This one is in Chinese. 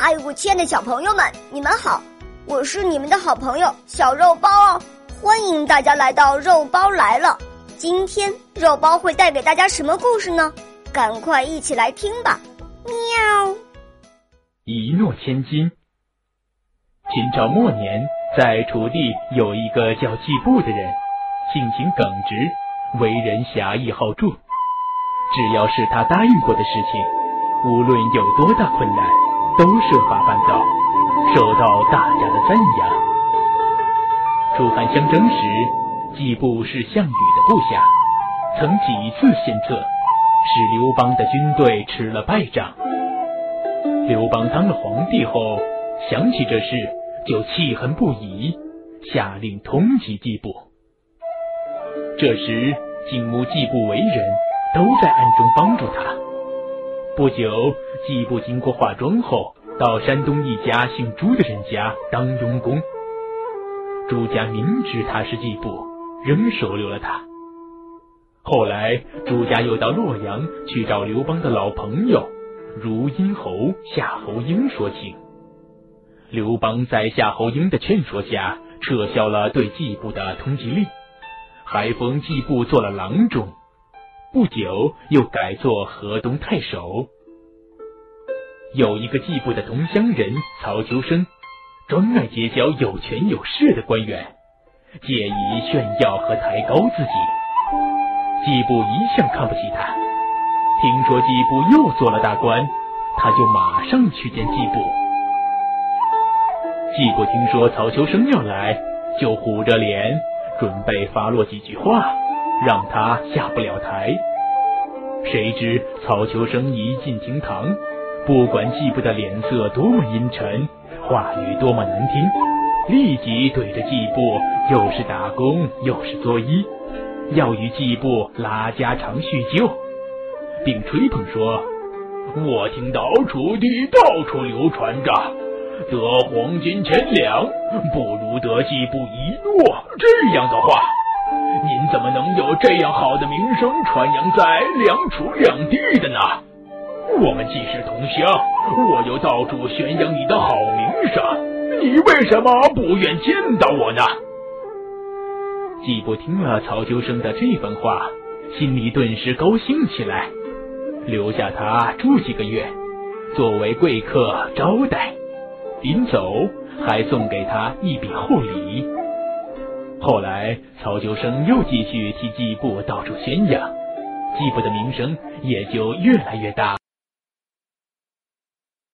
哎，我亲爱的小朋友们，你们好！我是你们的好朋友小肉包哦，欢迎大家来到肉包来了。今天肉包会带给大家什么故事呢？赶快一起来听吧！喵。一诺千金。秦朝末年，在楚地有一个叫季布的人，性情耿直，为人侠义好助。只要是他答应过的事情，无论有多大困难，都设法办到，受到大家的赞扬。楚汉相争时，季布是项羽的部下，曾几次献策，使刘邦的军队吃了败仗。刘邦当了皇帝后，想起这事，就气恨不已，下令通缉季布。这时，景穆、季布为人。都在暗中帮助他。不久，季布经过化妆后，到山东一家姓朱的人家当佣工。朱家明知他是季布，仍收留了他。后来，朱家又到洛阳去找刘邦的老朋友如阴侯夏侯婴说情。刘邦在夏侯婴的劝说下，撤销了对季布的通缉令，还封季布做了郎中。不久，又改做河东太守。有一个季布的同乡人曹秋生，专爱结交有权有势的官员，借以炫耀和抬高自己。季布一向看不起他。听说季布又做了大官，他就马上去见季布。季布听说曹秋生要来，就虎着脸，准备发落几句话。让他下不了台。谁知曹秋生一进厅堂，不管季布的脸色多么阴沉，话语多么难听，立即对着季布又是打工又是作揖，要与季布拉家常叙旧，并吹捧说：“我听到楚地到处流传着，得黄金千两不如得季布一诺这样的话。”您怎么能有这样好的名声传扬在两楚两地的呢？我们既是同乡，我又到处宣扬你的好名声，你为什么不愿见到我呢？季布听了曹秋生的这番话，心里顿时高兴起来，留下他住几个月，作为贵客招待，临走还送给他一笔厚礼。后来，曹秋生又继续替季布到处宣扬，季布的名声也就越来越大。